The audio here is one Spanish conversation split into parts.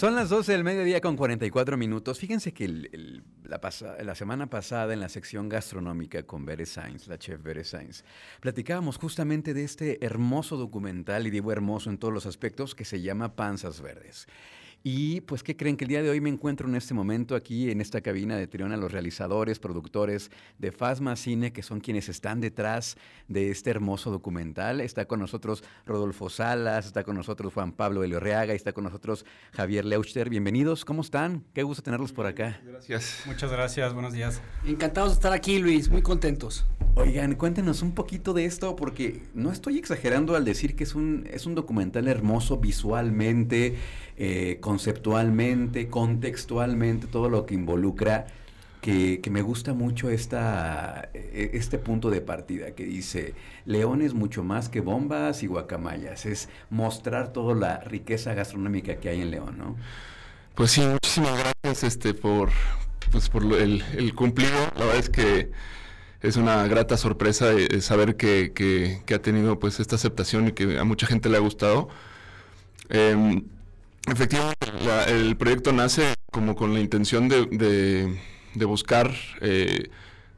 Son las 12 del mediodía con 44 minutos. Fíjense que la, la, semana pasada en la sección gastronómica con Bere Sainz, la chef Bere Sainz, platicábamos justamente de este hermoso documental, y digo hermoso en todos los aspectos, que se llama Panzas Verdes. Y pues, ¿qué creen? Que el día de hoy me encuentro en este momento aquí en esta cabina de Triona, los realizadores, productores de Fasma Cine, que son quienes están detrás de este hermoso documental. Está con nosotros Rodolfo Salas, está con nosotros Juan Pablo Eliorreaga, y está con nosotros Javier Leuchter. Bienvenidos, ¿cómo están? Qué gusto tenerlos por acá. Gracias. Muchas gracias, buenos días. Encantados de estar aquí, Luis, muy contentos. Oigan, cuéntenos un poquito de esto, porque no estoy exagerando al decir que es un, es un documental hermoso visualmente, eh, conceptualmente, contextualmente, todo lo que involucra, que, me gusta mucho esta, e, este punto de partida que dice, León es mucho más que bombas y guacamayas, es mostrar toda la riqueza gastronómica que hay en León, ¿no? Pues sí, muchísimas gracias este, por, pues por el, el cumplido, la verdad es que es una grata sorpresa saber que, que, ha tenido pues esta aceptación y que a mucha gente le ha gustado. Em, efectivamente, el proyecto nace como con la intención de, de, buscar eh,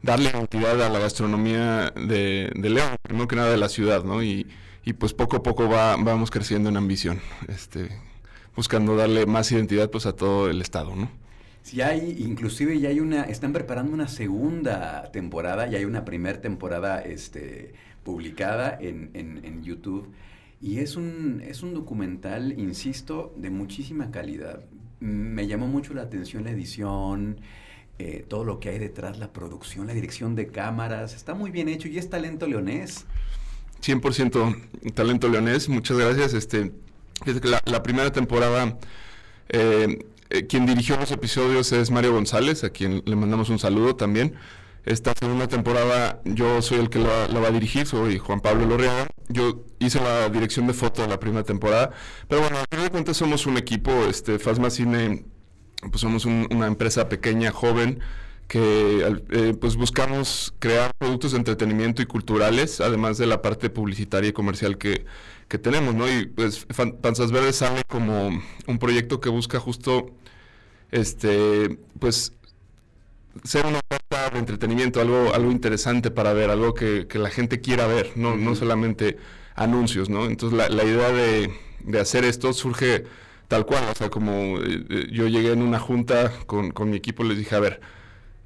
darle identidad a la gastronomía de, de, León, primero que nada de la ciudad, ¿no? Y, y pues poco a poco va, vamos creciendo en ambición, este, buscando darle más identidad pues a todo el estado, ¿no? Si hay, inclusive ya hay una, están preparando una segunda temporada, ya hay una primera temporada este, publicada en, en, YouTube. Y es un, es un documental, insisto, de muchísima calidad. Me llamó mucho la atención la edición, eh, todo lo que hay detrás, la producción, la dirección de cámaras. Está muy bien hecho y es talento leonés. 100% talento leonés, muchas gracias. Este, la, la primera temporada eh, eh, quien dirigió los episodios es Mario González, a quien le mandamos un saludo también. Esta segunda temporada yo soy el que la, va a dirigir, soy Juan Pablo Lorreaga. Yo hice la dirección de foto de la primera temporada, pero bueno, a fin de cuentas somos un equipo, este, Fasma Cine, pues somos una empresa pequeña, joven, que eh, pues buscamos crear productos de entretenimiento y culturales, además de la parte publicitaria y comercial que, que tenemos, ¿no? Y pues Panzas Verdes sale como un proyecto que busca justo, este, pues, ser una oferta de entretenimiento, algo, algo interesante para ver, algo que, la gente quiera ver, no, no solamente anuncios, ¿no? Entonces la, la idea de, de, hacer esto surge tal cual, o sea, como eh, eh, yo llegué en una junta con, con mi equipo, les dije, a ver,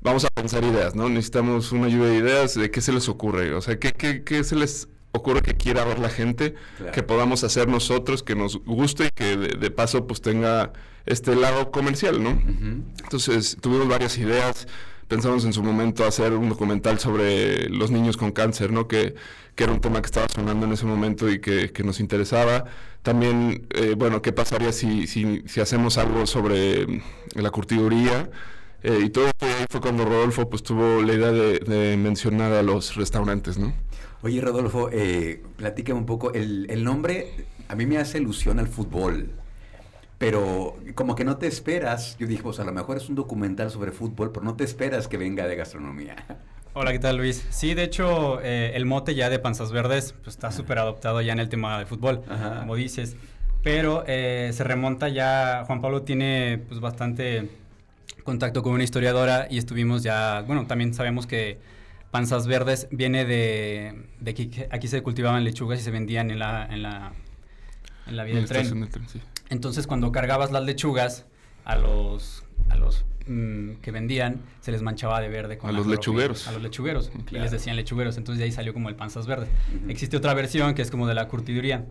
vamos a pensar ideas, ¿no? Necesitamos una lluvia de ideas de qué se les ocurre, o sea, qué, qué, qué se les ocurre que quiera ver la gente, que podamos hacer nosotros, que nos guste y que de, paso pues tenga este lado comercial, ¿no? Entonces tuvimos varias ideas, pensamos en su momento hacer un documental sobre los niños con cáncer, ¿no? Que, que era un tema que estaba sonando en ese momento y que, que nos interesaba. También, eh, bueno, ¿qué pasaría si, si, si, hacemos algo sobre la curtiduría? Eh, y todo fue, fue cuando Rodolfo pues tuvo la idea de, de mencionar a los restaurantes, ¿no? Oye, Rodolfo, eh, platícame un poco. El, el, nombre a mí me hace ilusión al fútbol, pero como que no te esperas. Yo dije, pues a lo mejor es un documental sobre fútbol, pero no te esperas que venga de gastronomía. Hola, ¿qué tal Luis? Sí, de hecho, eh, el mote ya de Panzas Verdes pues, está súper adoptado ya en el tema de fútbol, como dices. Pero eh, se remonta ya, Juan Pablo tiene pues bastante contacto con una historiadora y estuvimos ya, bueno, también sabemos que Panzas Verdes viene de, de que aquí se cultivaban lechugas y se vendían en la, en la, en la vía del tren. Entonces, cuando cargabas las lechugas a los, a los mm, que vendían, se les manchaba de verde. Con a los lechugueros. A los lechugueros. Y les decían lechugueros. Entonces, de ahí salió como el Panzas Verdes. Existe otra versión que es como de la curtiduría.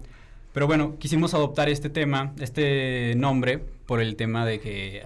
Pero bueno, quisimos adoptar este tema, este nombre, por el tema de que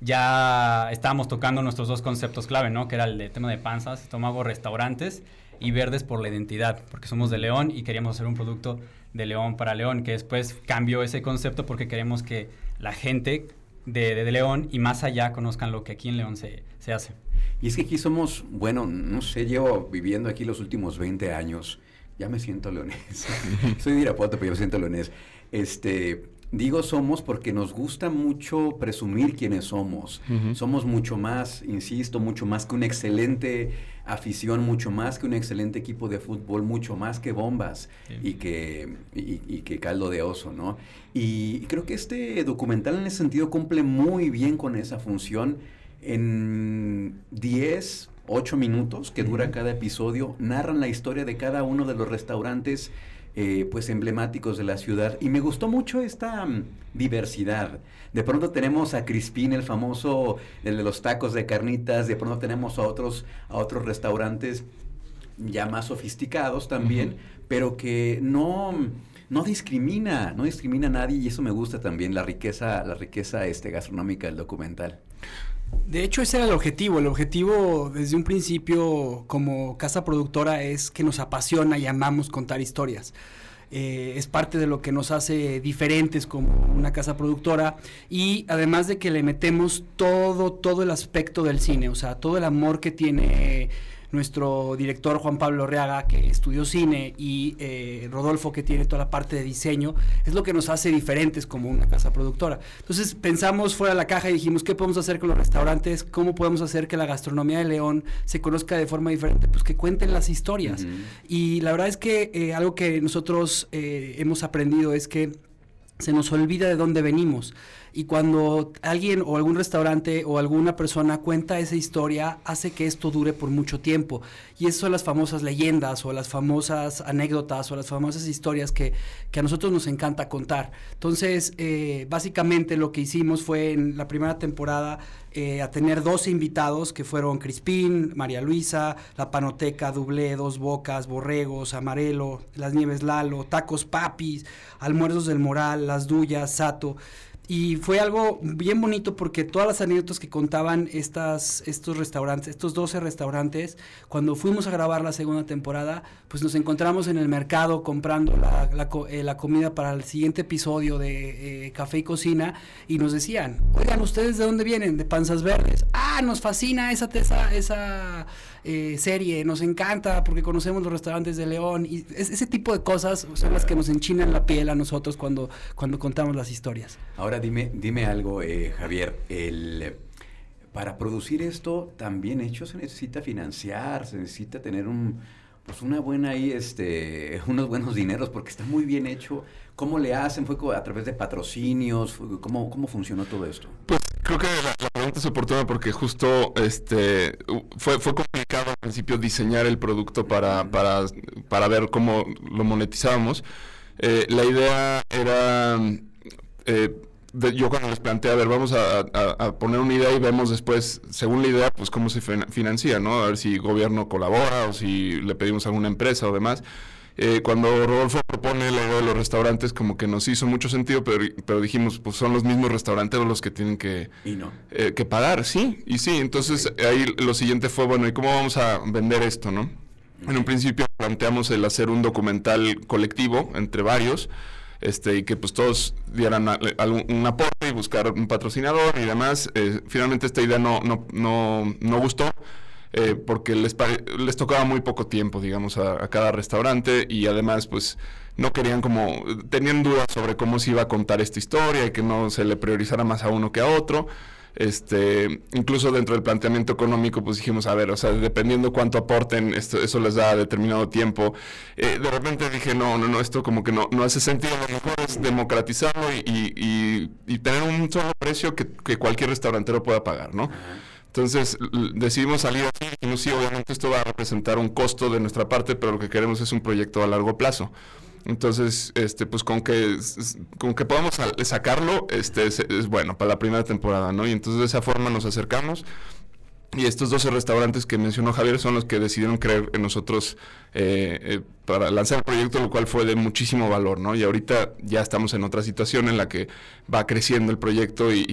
ya estábamos tocando nuestros dos conceptos clave, ¿no? Que era el de tema de panzas, estómago, restaurantes y verdes por la identidad, porque somos de León y queríamos hacer un producto de León para León, que después cambió ese concepto porque queremos que la gente de, León y más allá conozcan lo que aquí en León se, se hace. Y es que aquí somos, bueno, no sé, llevo viviendo aquí los últimos 20 años, ya me siento leonés. Soy de Irapuato, pero yo me siento leonés. Este, Digo somos porque nos gusta mucho presumir quiénes somos. Somos mucho más, insisto, mucho más que una excelente afición, mucho más que un excelente equipo de fútbol, mucho más que bombas y, que, y, que caldo de oso, ¿no? Y creo que este documental en ese sentido cumple muy bien con esa función. En 10, 8 minutos que dura cada episodio, narran la historia de cada uno de los restaurantes eh, pues emblemáticos de la ciudad. Y me gustó mucho esta mm, diversidad. De pronto tenemos a Crispín, el famoso, el de los tacos de carnitas, de pronto tenemos a otros, a otros restaurantes ya más sofisticados también, pero que no, no discrimina, no discrimina a nadie y eso me gusta también, la riqueza, la riqueza este, gastronómica del documental. De hecho, ese era el objetivo. El objetivo desde un principio como casa productora es que nos apasiona y amamos contar historias. Eh, es parte de lo que nos hace diferentes como una casa productora y además de que le metemos todo, todo el aspecto del cine, o sea, todo el amor que tiene nuestro director Juan Pablo Reaga, que estudió cine, y eh, Rodolfo, que tiene toda la parte de diseño, es lo que nos hace diferentes como una casa productora. Entonces pensamos fuera de la caja y dijimos, ¿qué podemos hacer con los restaurantes? ¿Cómo podemos hacer que la gastronomía de León se conozca de forma diferente? Pues que cuenten las historias. Y la verdad es que eh, algo que nosotros eh, hemos aprendido es que se nos olvida de dónde venimos. Y cuando alguien o algún restaurante o alguna persona cuenta esa historia, hace que esto dure por mucho tiempo. Y eso son las famosas leyendas o las famosas anécdotas o las famosas historias que, a nosotros nos encanta contar. Entonces, eh, básicamente lo que hicimos fue en la primera temporada eh, a tener 12 invitados que fueron Crispín, María Luisa, La Panoteca, Dublé, Dos Bocas, Borregos, Amarelo, Las Nieves Lalo, Tacos Papis, Almuerzos del Moral, Las Duyas, Sato. Y fue algo bien bonito porque todas las anécdotas que contaban estas, estos restaurantes, estos 12 restaurantes, cuando fuimos a grabar la segunda temporada, pues nos encontramos en el mercado comprando la, la, eh, comida para el siguiente episodio de eh, Café y Cocina y nos decían, oigan, ¿ustedes de dónde vienen? De Panzas Verdes. Ah, nos fascina esa, esa, esa eh, serie, nos encanta porque conocemos los restaurantes de León y ese tipo de cosas son las que nos enchinan la piel a nosotros cuando, cuando contamos las historias. Ahora dime, dime algo, eh, Javier, el, para producir esto también hecho se necesita financiar, se necesita tener un, pues una buena ahí, este, unos buenos dineros porque está muy bien hecho. ¿Cómo le hacen? ¿Fue a través de patrocinios? ¿Cómo, cómo funcionó todo esto? Pues creo que la, pregunta es oportuna porque justo este fue, fue complicado al principio diseñar el producto para, para, para ver cómo lo monetizábamos. Eh, la idea era, eh, yo cuando les planteé, a ver, vamos a, poner una idea y vemos después, según la idea, pues cómo se financia, ¿no? A ver si gobierno colabora o si le pedimos a alguna empresa o demás. Eh, cuando Rodolfo propone la idea de los restaurantes, como que nos hizo mucho sentido, pero, pero dijimos, pues son los mismos restauranteros los que tienen que, eh, que pagar, sí, y sí. Entonces ahí lo siguiente fue, bueno, ¿y cómo vamos a vender esto, no? En un principio planteamos el hacer un documental colectivo entre varios, este, y que pues todos dieran un aporte y buscar un patrocinador y demás. Eh, finalmente esta idea no, no, no, no gustó eh, porque les, les tocaba muy poco tiempo, digamos, a, cada restaurante y además, pues, no querían como, tenían dudas sobre cómo se iba a contar esta historia y que no se le priorizara más a uno que a otro. Este, incluso dentro del planteamiento económico, pues dijimos, a ver, o sea, dependiendo cuánto aporten, esto, eso les da determinado tiempo. Eh, de repente dije, no, no, no, esto como que no, no hace sentido, lo mejor es democratizarlo y, y, tener un solo precio que, cualquier restaurantero pueda pagar, ¿no? Entonces decidimos salir así y sí, obviamente esto va a representar un costo de nuestra parte, pero lo que queremos es un proyecto a largo plazo. Entonces, este, pues con que, con que podamos sacarlo, este, es, bueno para la primera temporada, ¿no? Y entonces de esa forma nos acercamos. Y estos 12 restaurantes que mencionó Javier son los que decidieron creer en nosotros eh, eh, para lanzar el proyecto, lo cual fue de muchísimo valor, ¿no? Y ahorita ya estamos en otra situación en la que va creciendo el proyecto y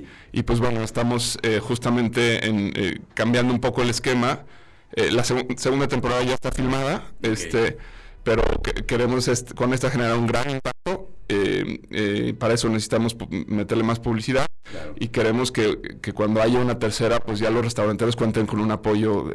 y pues bueno, estamos eh, justamente en, eh, cambiando un poco el esquema. Eh, la segunda temporada ya está filmada, este, pero queremos con esta generar un gran impacto. Para eso necesitamos meterle más publicidad y queremos que, que, cuando haya una tercera, pues ya los restauranteros cuenten con un apoyo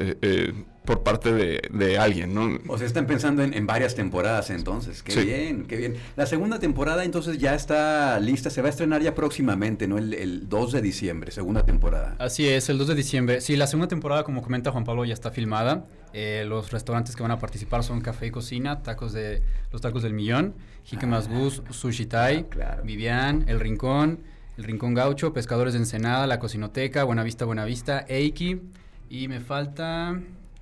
por parte de, alguien, ¿no? O sea, están pensando en, varias temporadas entonces. Qué bien, qué bien. La segunda temporada entonces ya está lista, se va a estrenar ya próximamente, ¿no? El, 2 de diciembre, segunda temporada. Así es, el 2 de diciembre. Sí, la segunda temporada, como comenta Juan Pablo, ya está filmada. Eh, los restaurantes que van a participar son Café y Cocina, tacos de los tacos del millón, Jique ah, Gus, Sushi Thai, ah, Vivian, El Rincón, El Rincón Gaucho, Pescadores de Ensenada, La Cocinoteca, Buenavista Buenavista, Eiki y me falta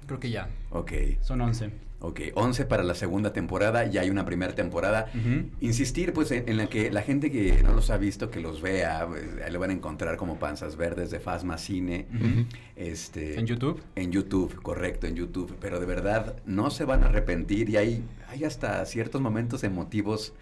Creo que ya. Ok. Son 11. Ok, 11 para la segunda temporada, ya hay una primera temporada. Insistir, pues, en, la que la gente que no los ha visto, que los vea, pues, ahí lo van a encontrar como Panzas Verdes de Fasma Cine. este, ¿En YouTube? En YouTube, correcto, en YouTube. Pero de verdad, no se van a arrepentir y hay, hay hasta ciertos momentos emotivos.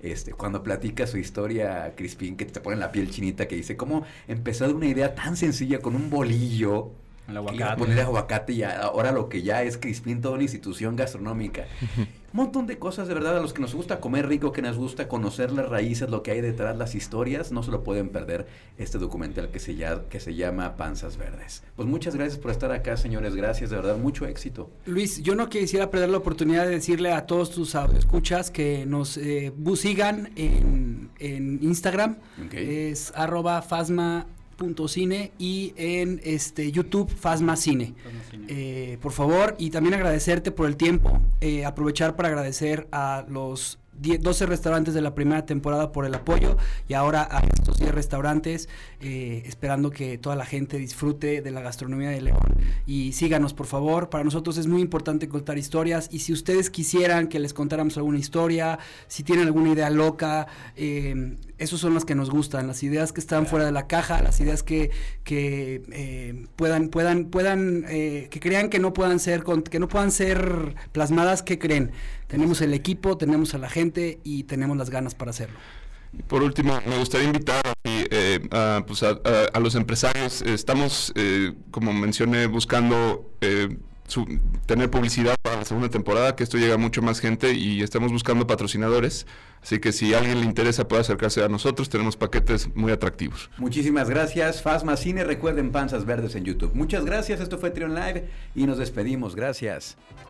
Este, cuando platica su historia, Crispín, que te pone la piel chinita, que dice cómo empezó de una idea tan sencilla con un bolillo el aguacate. Poner aguacate y ahora lo que ya es Crispín, toda una institución gastronómica. Un montón de cosas, de verdad, a los que nos gusta comer rico, que nos gusta conocer las raíces, lo que hay detrás, las historias, no se lo pueden perder este documental que se, llama, que se llama Panzas Verdes. Pues muchas gracias por estar acá, señores. Gracias, de verdad, mucho éxito. Luis, yo no quisiera perder la oportunidad de decirle a todos tus escuchas que nos eh, sigan en, Instagram. Es arroba fasma cine y en este YouTube Fasma Cine. Eh, por favor, y también agradecerte por el tiempo, eh, aprovechar para agradecer a los 12 restaurantes de la primera temporada por el apoyo y ahora a estos 10 restaurantes, eh, esperando que toda la gente disfrute de la gastronomía de León. Y síganos, por favor. Para nosotros es muy importante contar historias y si ustedes quisieran que les contáramos alguna historia, si tienen alguna idea loca, eh, esos son las que nos gustan, las ideas que están fuera de la caja, las ideas que, que eh, puedan, puedan, puedan, que crean que no puedan ser, que no puedan ser plasmadas, que creen. Tenemos el equipo, tenemos a la gente y tenemos las ganas para hacerlo. Por último, me gustaría invitar eh, a, pues a, los empresarios. Estamos, eh, como mencioné, buscando eh, tener publicidad para la segunda temporada, que esto llega a mucho más gente y estamos buscando patrocinadores. Así que si a alguien le interesa puede acercarse a nosotros, tenemos paquetes muy atractivos. Muchísimas gracias, Fasma Cine, recuerden Panzas Verdes en YouTube. Muchas gracias, esto fue Trion Live y nos despedimos, gracias.